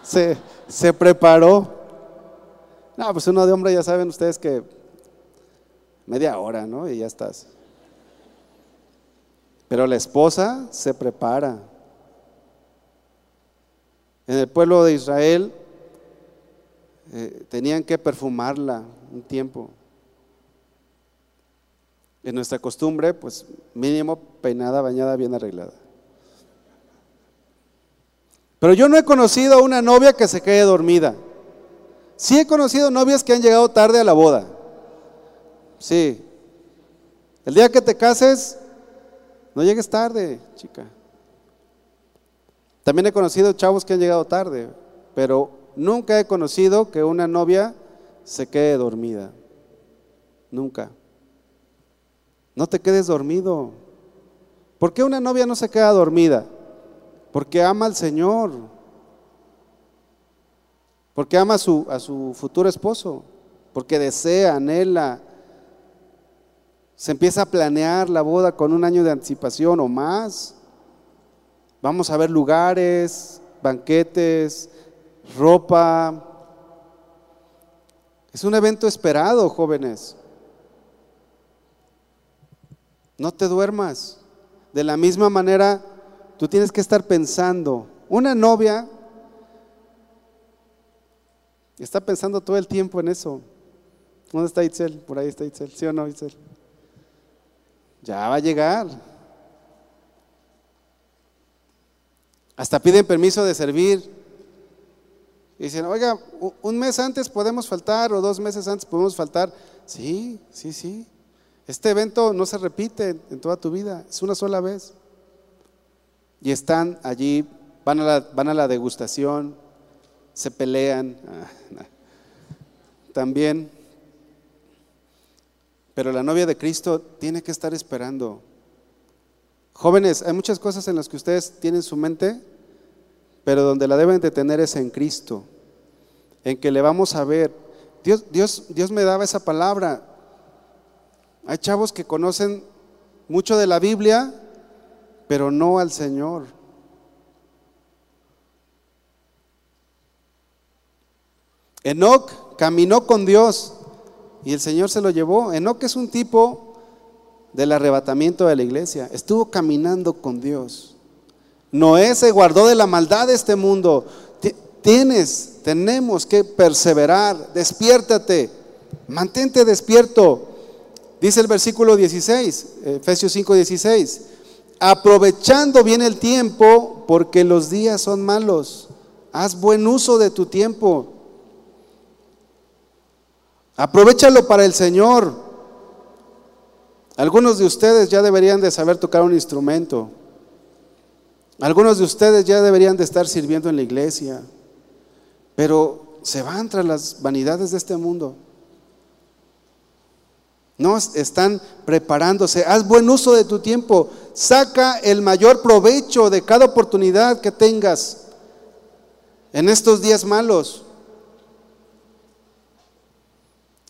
se, se preparó. No, pues uno de hombre ya saben ustedes que media hora, ¿no? Y ya estás. Pero la esposa se prepara. En el pueblo de Israel eh, tenían que perfumarla, un tiempo. En nuestra costumbre, pues mínimo peinada, bañada, bien arreglada. Pero yo no he conocido a una novia que se quede dormida. Sí he conocido novias que han llegado tarde a la boda. Sí. El día que te cases, no llegues tarde, chica. También he conocido chavos que han llegado tarde, pero nunca he conocido que una novia se quede dormida. Nunca. No te quedes dormido. ¿Por qué una novia no se queda dormida? Porque ama al Señor. Porque ama a su, a su futuro esposo. Porque desea, anhela. Se empieza a planear la boda con un año de anticipación o más. Vamos a ver lugares, banquetes, ropa, es un evento esperado, jóvenes. No te duermas. De la misma manera, tú tienes que estar pensando. Una novia está pensando todo el tiempo en eso. ¿Dónde está Itzel? Por ahí está Itzel. ¿Sí o no, Itzel? Ya va a llegar. Hasta piden permiso de servir dicen, oiga, un mes antes podemos faltar o dos meses antes podemos faltar. Sí, sí, sí. Este evento no se repite en toda tu vida, es una sola vez. Y están allí, van a la, van a la degustación, se pelean. Ah, También. Pero la novia de Cristo tiene que estar esperando. Jóvenes, hay muchas cosas en las que ustedes tienen su mente, pero donde la deben de tener es en Cristo, en que le vamos a ver. Dios, Dios, Dios me daba esa palabra. Hay chavos que conocen mucho de la Biblia, pero no al Señor. Enoch caminó con Dios y el Señor se lo llevó. Enoch es un tipo del arrebatamiento de la iglesia. Estuvo caminando con Dios. Noé se guardó de la maldad de este mundo. Tienes, tenemos que perseverar. Despiértate. Mantente despierto. Dice el versículo 16, Efesios 5, 16. Aprovechando bien el tiempo, porque los días son malos. Haz buen uso de tu tiempo. Aprovechalo para el Señor. Algunos de ustedes ya deberían de saber tocar un instrumento. Algunos de ustedes ya deberían de estar sirviendo en la iglesia. Pero se van tras las vanidades de este mundo. No están preparándose. Haz buen uso de tu tiempo. Saca el mayor provecho de cada oportunidad que tengas en estos días malos.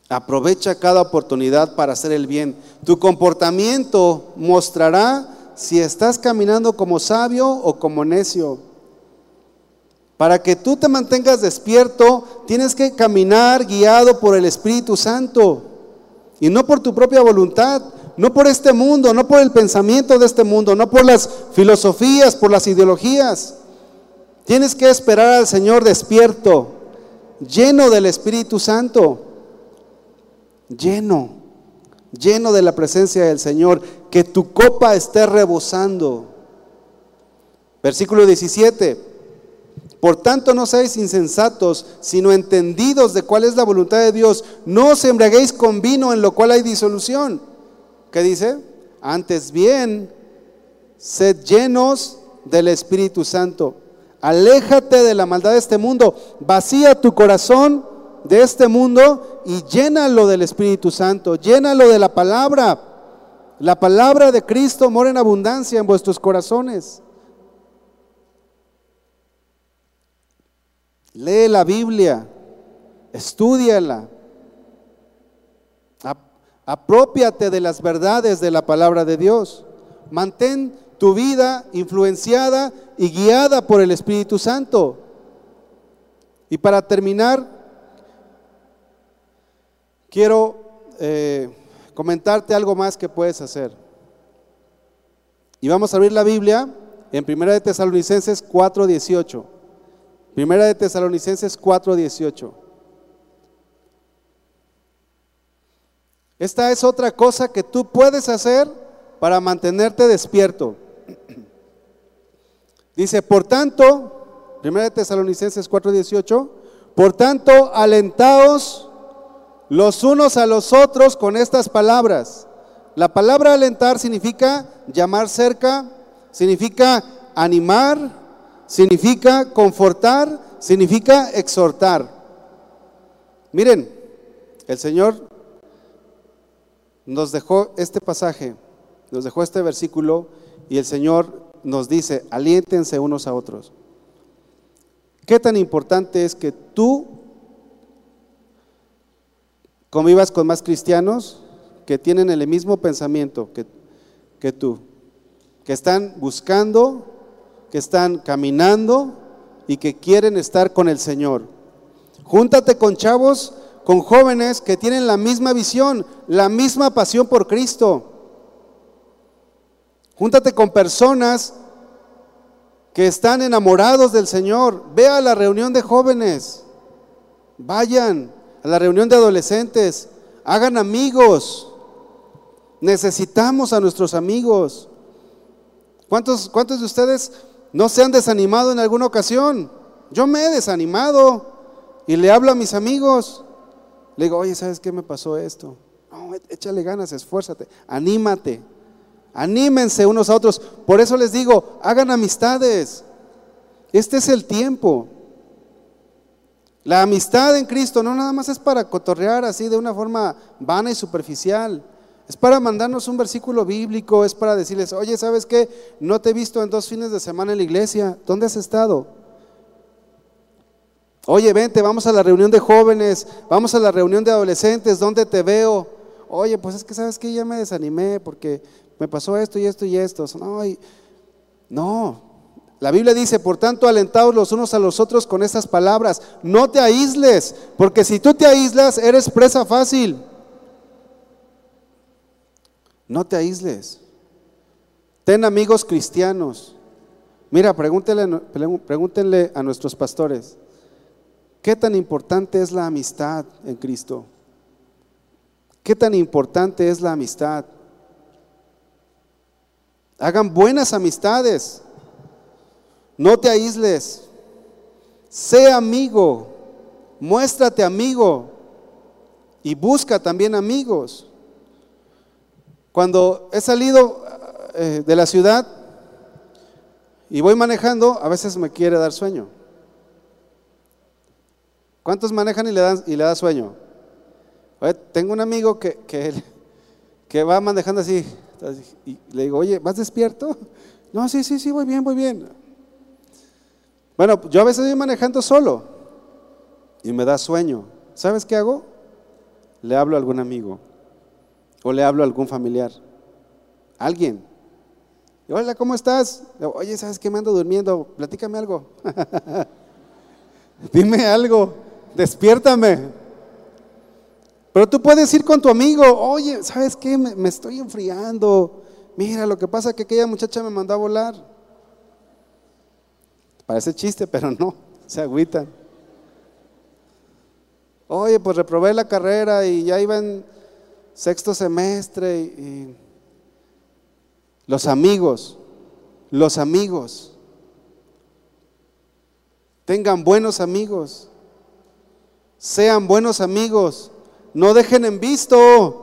Aprovecha cada oportunidad para hacer el bien. Tu comportamiento mostrará si estás caminando como sabio o como necio. Para que tú te mantengas despierto, tienes que caminar guiado por el Espíritu Santo y no por tu propia voluntad, no por este mundo, no por el pensamiento de este mundo, no por las filosofías, por las ideologías. Tienes que esperar al Señor despierto, lleno del Espíritu Santo lleno, lleno de la presencia del Señor, que tu copa esté rebosando. Versículo 17. Por tanto, no seáis insensatos, sino entendidos de cuál es la voluntad de Dios. No os embriaguéis con vino en lo cual hay disolución. ¿Qué dice? Antes bien, sed llenos del Espíritu Santo. Aléjate de la maldad de este mundo. Vacía tu corazón de este mundo y llénalo del Espíritu Santo, llénalo de la palabra. La palabra de Cristo mora en abundancia en vuestros corazones. Lee la Biblia, estudiala, apropiate de las verdades de la palabra de Dios. Mantén tu vida influenciada y guiada por el Espíritu Santo. Y para terminar, quiero eh, comentarte algo más que puedes hacer. Y vamos a abrir la Biblia en Primera de Tesalonicenses 4:18. Primera de Tesalonicenses 4:18. Esta es otra cosa que tú puedes hacer para mantenerte despierto. Dice, por tanto, Primera de Tesalonicenses 4:18, por tanto, alentaos los unos a los otros con estas palabras. La palabra alentar significa llamar cerca, significa animar, significa confortar, significa exhortar. Miren, el Señor nos dejó este pasaje, nos dejó este versículo y el Señor nos dice, aliéntense unos a otros. ¿Qué tan importante es que tú convivas con más cristianos que tienen el mismo pensamiento que, que tú, que están buscando, que están caminando y que quieren estar con el Señor. Júntate con chavos, con jóvenes que tienen la misma visión, la misma pasión por Cristo. Júntate con personas que están enamorados del Señor. Ve a la reunión de jóvenes. Vayan a la reunión de adolescentes, hagan amigos. Necesitamos a nuestros amigos. ¿Cuántos, ¿Cuántos de ustedes no se han desanimado en alguna ocasión? Yo me he desanimado y le hablo a mis amigos. Le digo, oye, ¿sabes qué me pasó esto? No, échale ganas, esfuérzate, anímate. Anímense unos a otros. Por eso les digo, hagan amistades. Este es el tiempo. La amistad en Cristo no nada más es para cotorrear así de una forma vana y superficial. Es para mandarnos un versículo bíblico, es para decirles, oye, ¿sabes qué? No te he visto en dos fines de semana en la iglesia. ¿Dónde has estado? Oye, vente, vamos a la reunión de jóvenes, vamos a la reunión de adolescentes, ¿dónde te veo? Oye, pues es que sabes que ya me desanimé porque me pasó esto y esto y esto. No, no, la Biblia dice, por tanto, alentaos los unos a los otros con estas palabras. No te aísles, porque si tú te aíslas, eres presa fácil. No te aísles. Ten amigos cristianos. Mira, pregúntenle, pregúntenle a nuestros pastores, ¿qué tan importante es la amistad en Cristo? ¿Qué tan importante es la amistad? Hagan buenas amistades. No te aísles. Sé amigo. Muéstrate amigo. Y busca también amigos. Cuando he salido eh, de la ciudad y voy manejando, a veces me quiere dar sueño. ¿Cuántos manejan y le, dan, y le da sueño? tengo un amigo que, que, que va manejando así y le digo, oye, ¿vas despierto? No, sí, sí, sí, voy bien, voy bien. Bueno, yo a veces voy manejando solo y me da sueño. ¿Sabes qué hago? Le hablo a algún amigo o le hablo a algún familiar. Alguien. Hola, ¿cómo estás? Oye, ¿sabes qué me ando durmiendo? Platícame algo. Dime algo. Despiértame. Pero tú puedes ir con tu amigo. Oye, ¿sabes qué? Me, estoy enfriando. Mira, lo que pasa es que aquella muchacha me mandó a volar. Parece chiste, pero no, se agüitan. Oye, pues reprobé la carrera y ya iba en sexto semestre y, los amigos, los amigos, tengan buenos amigos, sean buenos amigos, no dejen en visto.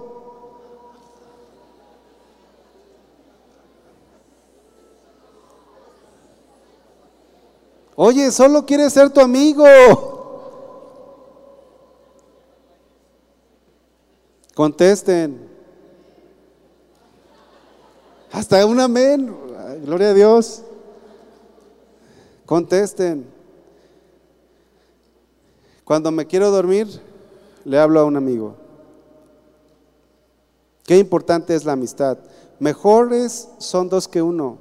Oye, solo quiere ser tu amigo. Contesten. Hasta un amén. Gloria a Dios. Contesten. Cuando me quiero dormir, le hablo a un amigo. Qué importante es la amistad. Mejores son dos que uno,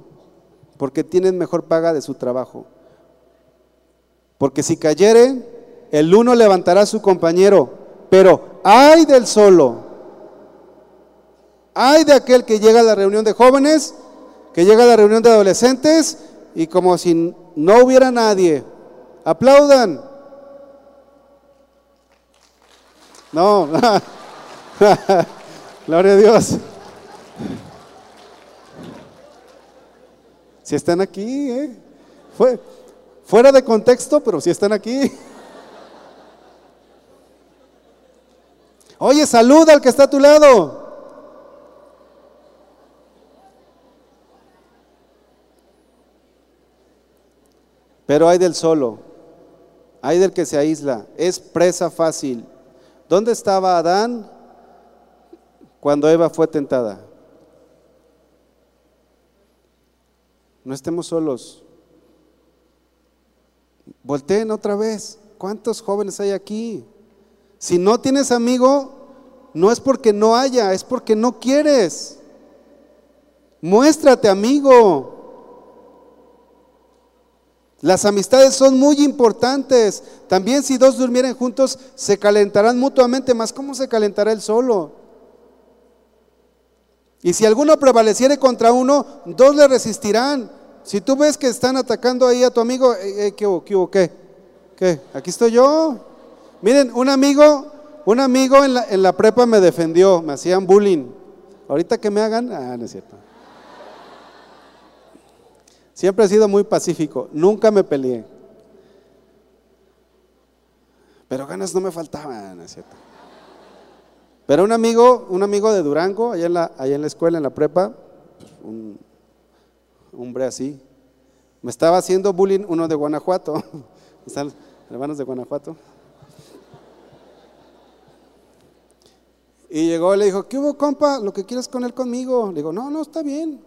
porque tienen mejor paga de su trabajo. Porque si cayere, el uno levantará a su compañero, pero ay del solo, ay de aquel que llega a la reunión de jóvenes, que llega a la reunión de adolescentes y como si no hubiera nadie, aplaudan. No, gloria a Dios. Si están aquí, ¿eh? Fue, Fuera de contexto, pero si están aquí. Oye, saluda al que está a tu lado. Pero hay del solo, hay del que se aísla, es presa fácil. ¿Dónde estaba Adán cuando Eva fue tentada? No estemos solos. Volteen otra vez. ¿Cuántos jóvenes hay aquí? Si no tienes amigo, no es porque no haya, es porque no quieres. Muéstrate amigo. Las amistades son muy importantes. También si dos durmieren juntos, se calentarán mutuamente, más ¿cómo se calentará el solo? Y si alguno prevaleciere contra uno, dos le resistirán. Si tú ves que están atacando ahí a tu amigo, eh, eh, ¿qué hubo? ¿Qué ¿Qué? Aquí estoy yo. Miren, un amigo, un amigo en la, en la prepa me defendió, me hacían bullying. Ahorita que me hagan, ah, no es cierto. Siempre he sido muy pacífico, nunca me peleé. Pero ganas no me faltaban, ¿no es cierto? Pero un amigo, un amigo de Durango, allá en la, allá en la escuela, en la prepa, un hombre así, me estaba haciendo bullying uno de Guanajuato. ¿Están hermanos de Guanajuato? Y llegó y le dijo, ¿qué hubo, compa? ¿Lo que quieres con él conmigo? Le digo, no, no, está bien.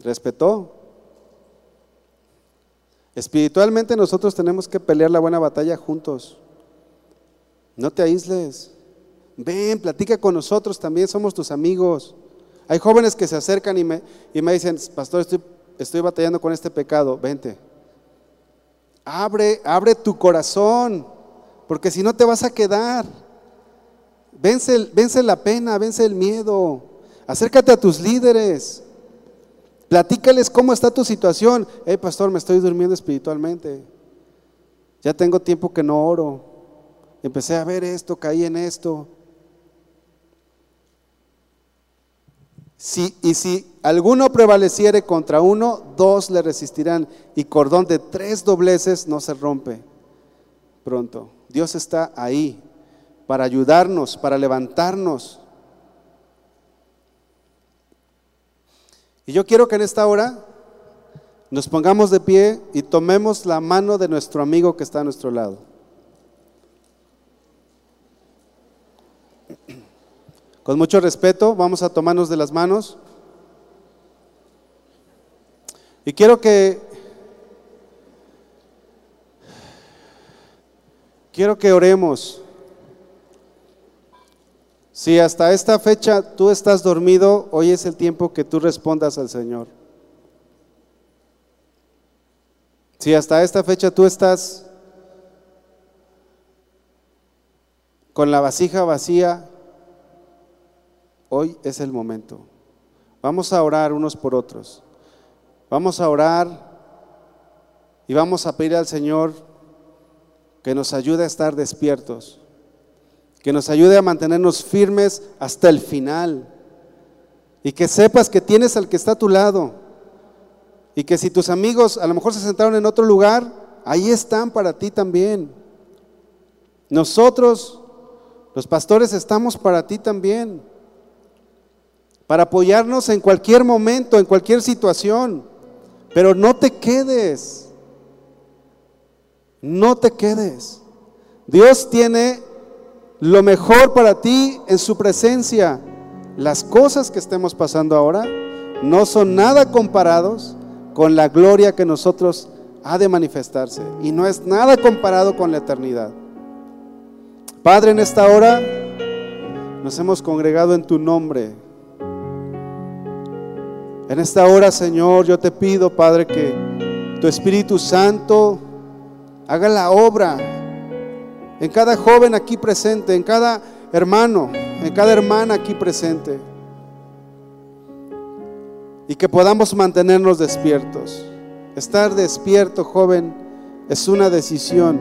Respetó. Espiritualmente nosotros tenemos que pelear la buena batalla juntos. No te aísles. Ven, platica con nosotros también, somos tus amigos. Hay jóvenes que se acercan y me, y me dicen, pastor, estoy, estoy batallando con este pecado, vente. Abre, abre tu corazón, porque si no te vas a quedar. Vence, vence la pena, vence el miedo. Acércate a tus líderes. Platícales cómo está tu situación. Hey, pastor, me estoy durmiendo espiritualmente. Ya tengo tiempo que no oro. Empecé a ver esto, caí en esto. Si, y si alguno prevaleciere contra uno, dos le resistirán. Y cordón de tres dobleces no se rompe pronto. Dios está ahí para ayudarnos, para levantarnos. Y yo quiero que en esta hora nos pongamos de pie y tomemos la mano de nuestro amigo que está a nuestro lado. Con mucho respeto, vamos a tomarnos de las manos. Y quiero que quiero que oremos. Si hasta esta fecha tú estás dormido, hoy es el tiempo que tú respondas al Señor. Si hasta esta fecha tú estás con la vasija vacía, hoy es el momento. Vamos a orar unos por otros. Vamos a orar y vamos a pedir al Señor que nos ayude a estar despiertos que nos ayude a mantenernos firmes hasta el final. Y que sepas que tienes al que está a tu lado. Y que si tus amigos a lo mejor se sentaron en otro lugar, ahí están para ti también. Nosotros, los pastores, estamos para ti también. Para apoyarnos en cualquier momento, en cualquier situación. Pero no te quedes. No te quedes. Dios tiene lo mejor para ti en su presencia. Las cosas que estemos pasando ahora no son nada comparados con la gloria que nosotros ha de manifestarse y no es nada comparado con la eternidad. Padre, en esta hora nos hemos congregado en tu nombre. En esta hora, Señor, yo te pido, Padre, que tu Espíritu Santo haga la obra en cada joven aquí presente, en cada hermano, en cada hermana aquí presente. Y que podamos mantenernos despiertos. Estar despierto, joven, es una decisión.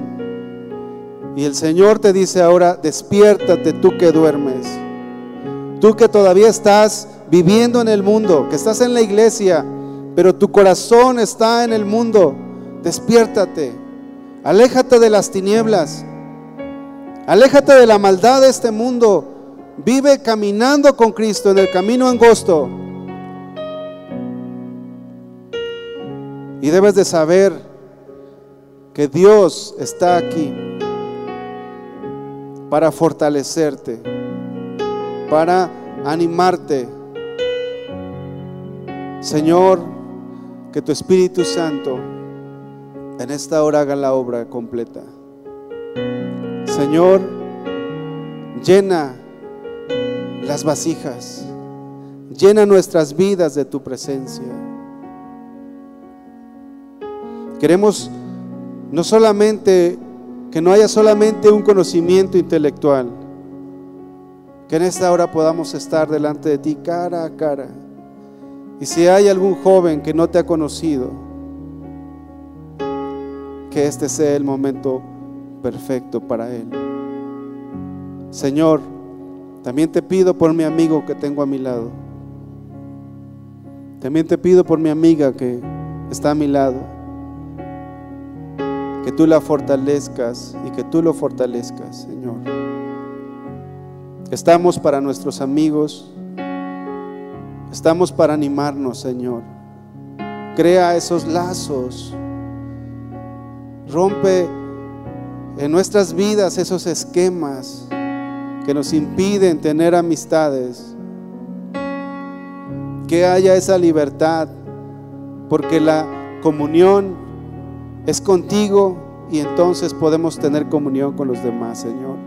Y el Señor te dice ahora, despiértate tú que duermes. Tú que todavía estás viviendo en el mundo, que estás en la iglesia, pero tu corazón está en el mundo, despiértate. Aléjate de las tinieblas Aléjate de la maldad de este mundo. Vive caminando con Cristo en el camino angosto. Y debes de saber que Dios está aquí para fortalecerte, para animarte. Señor, que tu Espíritu Santo en esta hora haga la obra completa. Señor, llena las vasijas, llena nuestras vidas de tu presencia. Queremos no solamente que no haya solamente un conocimiento intelectual, que en esta hora podamos estar delante de ti cara a cara. Y si hay algún joven que no te ha conocido, que este sea el momento perfecto para Él. Señor, también te pido por mi amigo que tengo a mi lado. También te pido por mi amiga que está a mi lado. Que tú la fortalezcas y que tú lo fortalezcas, Señor. Estamos para nuestros amigos. Estamos para animarnos, Señor. Crea esos lazos. Rompe en nuestras vidas esos esquemas que nos impiden tener amistades. Que haya esa libertad, porque la comunión es contigo y entonces podemos tener comunión con los demás, Señor.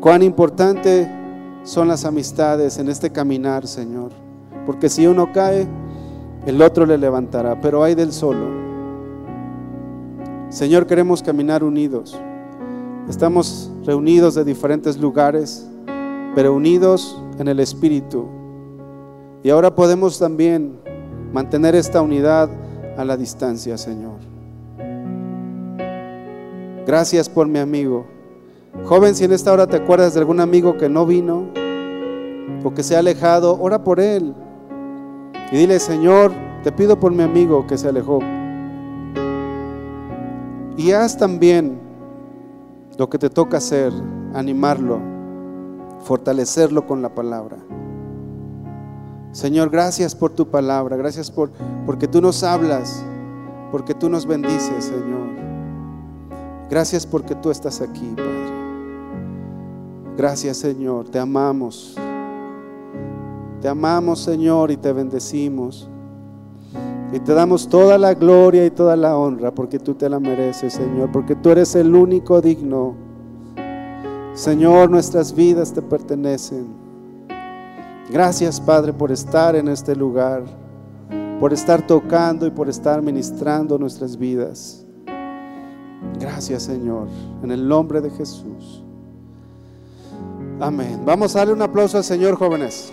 Cuán importante son las amistades en este caminar, Señor. Porque si uno cae, el otro le levantará, pero hay del solo. Señor, queremos caminar unidos. Estamos reunidos de diferentes lugares, pero unidos en el Espíritu. Y ahora podemos también mantener esta unidad a la distancia, Señor. Gracias por mi amigo. Joven, si en esta hora te acuerdas de algún amigo que no vino o que se ha alejado, ora por él. Y dile, Señor, te pido por mi amigo que se alejó. Y haz también lo que te toca hacer, animarlo, fortalecerlo con la palabra. Señor, gracias por tu palabra, gracias por porque tú nos hablas, porque tú nos bendices, Señor. Gracias porque tú estás aquí, Padre. Gracias, Señor, te amamos. Te amamos, Señor, y te bendecimos. Y te damos toda la gloria y toda la honra porque tú te la mereces, Señor, porque tú eres el único digno. Señor, nuestras vidas te pertenecen. Gracias, Padre, por estar en este lugar, por estar tocando y por estar ministrando nuestras vidas. Gracias, Señor, en el nombre de Jesús. Amén. Vamos a darle un aplauso al Señor, jóvenes.